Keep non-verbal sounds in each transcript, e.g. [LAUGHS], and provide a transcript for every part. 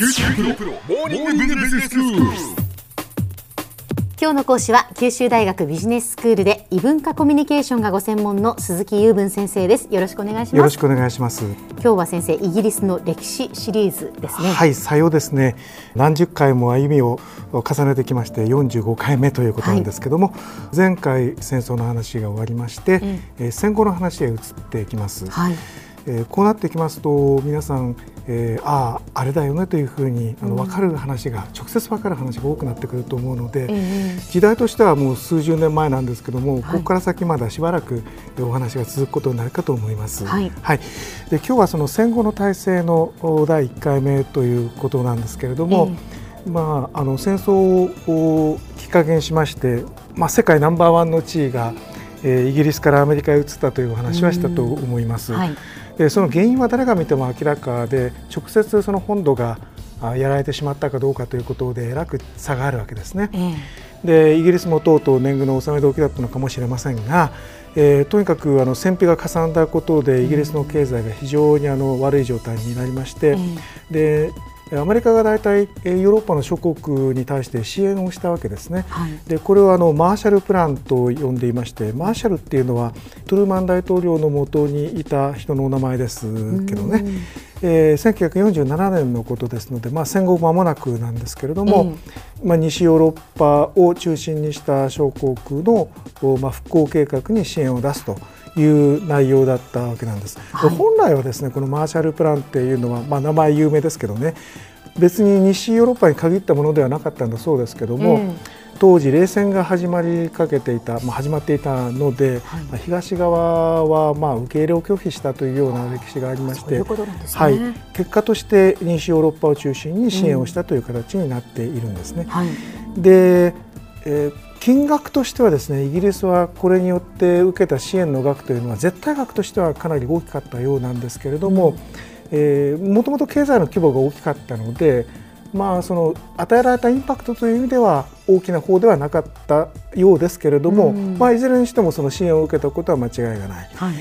九州大学モーニングビジネススクール。今日の講師は九州大学ビジネススクールで異文化コミュニケーションがご専門の鈴木雄文先生です。よろしくお願いします。よろしくお願いします。今日は先生イギリスの歴史シリーズですね。はいさようですね。何十回も歩みを重ねてきまして45回目ということなんですけども、はい、前回戦争の話が終わりまして、えー、戦後の話へ移っていきます、はいえー、こうなってきますと皆さん、えー、あああれだよねというふうにあの分かる話が、うん、直接分かる話が多くなってくると思うので、えー、時代としてはもう数十年前なんですけども、はい、ここから先まだしばらくお話が続くことになるかと思います。はい、はい、で今日はその戦後の体制の第1回目ということなんですけれども、えー、まあ、あの戦争をきっかけにしまして、まあ、世界ナンバーワンの地位がえー、イギリスからアメリカへ移ったというお話はしたと思います。はい、でその原因は誰が見ても明らかで直接その本土がやられてしまったかどうかということでえらく差があるわけですね。えー、でイギリスもとうとう年貢の納め時だったのかもしれませんが、えー、とにかくあの戦費がかさんだことでイギリスの経済が非常にあの悪い状態になりまして、でアメリカが大体ヨーロッパの諸国に対して支援をしたわけですね。はい、でこれはあのマーシャルプランと呼んでいましてマーシャルっていうのはトゥルーマン大統領のもとにいた人のお名前ですけどね、えー、1947年のことですので、まあ、戦後間もなくなんですけれども、うん、まあ、西ヨーロッパを中心にした小国の、まあ、復興計画に支援を出すと。いう内容だったわけなんです。はい、本来はですねこのマーシャルプランっていうのは、まあ、名前有名ですけどね別に西ヨーロッパに限ったものではなかったんだそうですけども、うん、当時冷戦が始まりかけていた、まあ、始まっていたので、はい、東側はまあ受け入れを拒否したというような歴史がありまして、はい、結果として西ヨーロッパを中心に支援をしたという形になっているんですね。うんはい、で、えー金額としてはですねイギリスはこれによって受けた支援の額というのは絶対額としてはかなり大きかったようなんですけれども、えー、もともと経済の規模が大きかったので、まあ、その与えられたインパクトという意味では大きな方ではなかったようですけれども、まあ、いずれにしてもその支援を受けたことは間違いがない。はい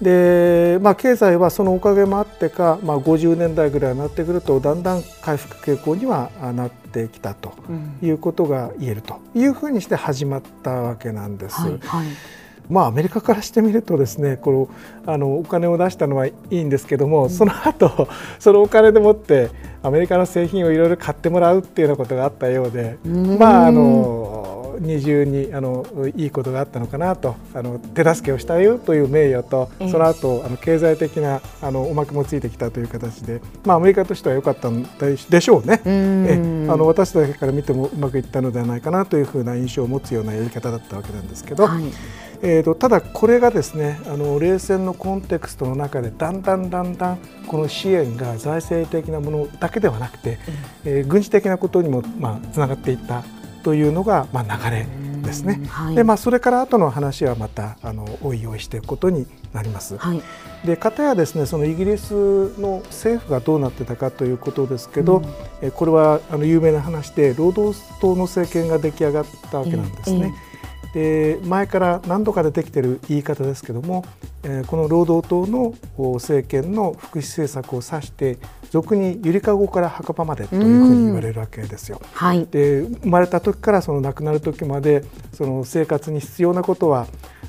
でまあ、経済はそのおかげもあってか、まあ、50年代ぐらいになってくるとだんだん回復傾向にはなってきたということが言えるというふうにして始まったわけなんです。はいはいまあ、アメリカからしてみるとですねこのあのお金を出したのはいいんですけども、うん、その後 [LAUGHS] そのお金でもってアメリカの製品をいろいろ買ってもらうっていうようなことがあったようで、まああの二重にあのいいことがあったのかなとあの手助けをしたよという名誉と、その後あの経済的なあのおまけもついてきたという形で、まあ、アメリカとしては良かったんでしょうね。えあの私だけから見てもうまくいったのではないかなというふうな印象を持つようなやり方だったわけなんですけど。はい。えーと、ただこれがですねあの冷戦のコンテクストの中でだんだんだんだんこの支援が財政的なものだけではなくて、うん、えー、軍事的なことにもまあつながっていったというのが、まあ、流れですね。はい、でまあ、それから後の話はまたあのおいおいしていくことになります。はい、で片やですねそのイギリスの政府がどうなってたかということですけど、うん、えこれはあの有名な話で労働党の政権が出来上がったわけなんですね。で前から何度か出てきている言い方ですけども、えー、この労働党の政権の福祉政策を指して俗にゆりかごから墓場までというふうに言われるわけですよ。はい、で生まれた時からその亡くなる時までその生活に必要なことは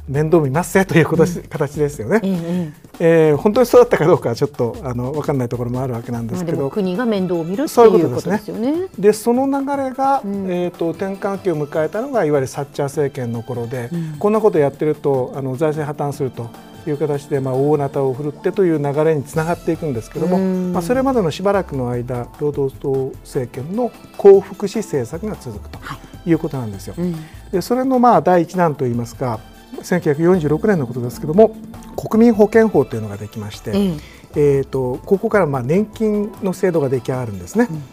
面倒見ますぜということ、うん、形ですよね、ええー、本当にそうだったかどうかはちょっとあの分かんないところもあるわけなんですけど、国が面倒を見るということですよね。でその流れが、うん、えーと、転換期を迎えたのがいわゆるサッチャー政権の頃で、うん、こんなことやってるとあの財政破綻すると。いう形で、まあ、大なたを振るってという流れにつながっていくんですけども、まあ、それまでのしばらくの間労働党政権の幸福祉政策が続くということなんですよ。はい、でそれのまあ第一弾といいますか1946年のことですけども国民保険法というのができまして、うん、えーと、ここからまあ年金の制度が出来上がるんですね。うん、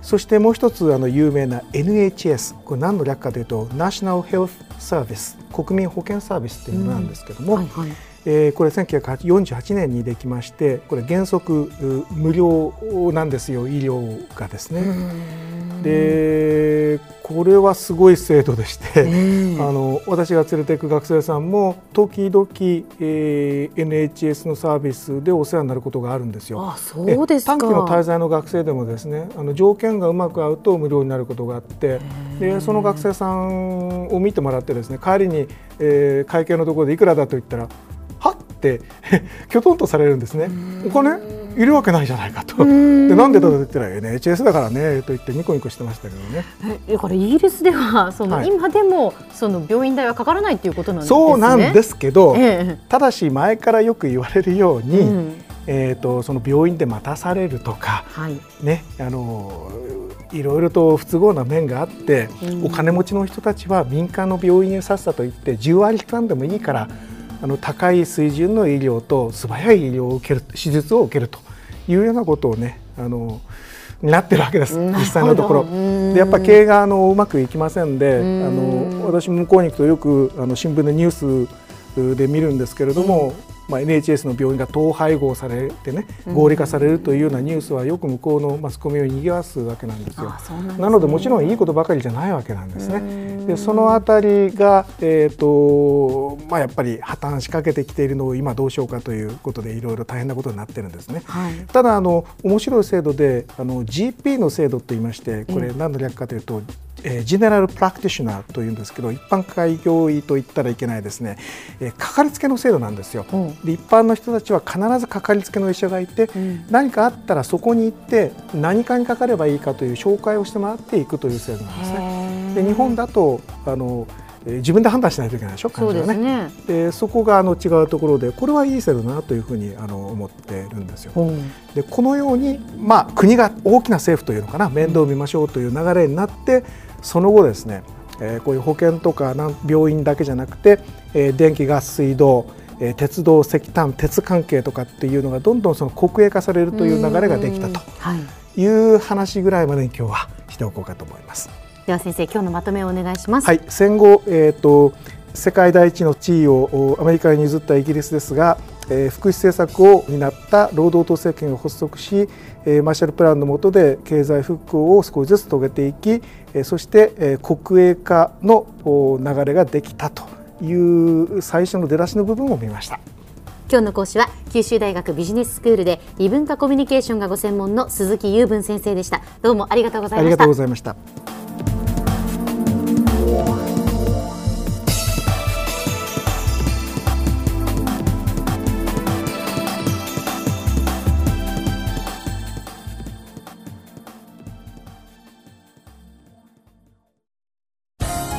そしてもう一つあの有名な NHS これ何の略かというとナショナルヘルスサービス国民保険サービスというものなんですけども、うんはいはい。えー、これ1948年にできましてこれ原則無料なんですよ医療がですね。でえー、これはすごい制度でして、あの私が連れていく学生さんも時々、えー、NHS のサービスでお世話になることがあるんですよ。あそうです短期の滞在の学生でもですねあの条件がうまく合うと無料になることがあってでその学生さんを見てもらってですね帰りに、えー、会計のところでいくらだと言ったらはって [LAUGHS] きょとんとされるんですね。お金いるわけないじゃないかと。でなんでだと言ったら NHS だからねと言ってニコニコしてましたけどね。だからイギリスではその、はい、今でもその病院代はかからないっていうことなんですね。そうなんですけど、ええ、ただし前からよく言われるように、うん、えっ、とその病院で待たされるとか、はい、ねあのいろいろと不都合な面があって、うん、お金持ちの人たちは民間の病院へさっさと行って10割負担でもいいから。あの高い水準の医療と素早い医療を受ける手術を受けるというようなことをねあのなってるわけです実際のところ。でやっぱ経営があのうまくいきませんであの私向こうに行くとよくあの新聞でニュースで見るんですけれども、まあ、NHS の病院が統廃合されてね合理化されるというようなニュースはよく向こうのマスコミを賑わすわけなんですよ。なね、なのでもちろんいいことばかりじゃないわけなんですね。でそのあたりが、えーとまあ、やっぱり破綻しかけてきているのを今どうしようかということでいろいろ大変なことになってるんですね。はい、ただあの面白い制度であの GP の制度といいましてこれ何の略かというと、えー、ジェネラルプラクティショナーというんですけど一般開業医と言ったらいけないですね、えー、かかりつけの制度なんですよ。うん、で一般の人たちは必ずかかりつけの医者がいて、うん、何かあったらそこに行って何かにかかればいいかという紹介をしてもらっていくという制度なんですね。で日本だとあの自分で判断しないといけないでしょ患者がね。そで、ね、そこがあの違うところでこれはいい制度だなというふうにあの思ってるんですよ。でこのように、まあ、国が大きな政府というのかな面倒を見ましょうという流れになってその後ですね、えー、こういう保険とか病院だけじゃなくて、えー、電気ガス水道えー、鉄道石炭鉄関係とかっていうのがどんどんその国営化されるという流れができたという話ぐらいまでに今日はしておこうかと思います。では先生今日のまとめをお願いします。はい、戦後えっ、ー、と世界第一の地位をアメリカに譲ったイギリスですが、えー、福祉政策を担った労働党政権が発足し、えー、マーシャルプランの下で経済復興を少しずつ遂げていき、えー、そして、えー、国営化の流れができたという最初の出だしの部分を見ました。今日の講師は九州大学ビジネススクールで異文化コミュニケーションがご専門の鈴木雄文先生でした。どうもありがとうございました。ありがとうございました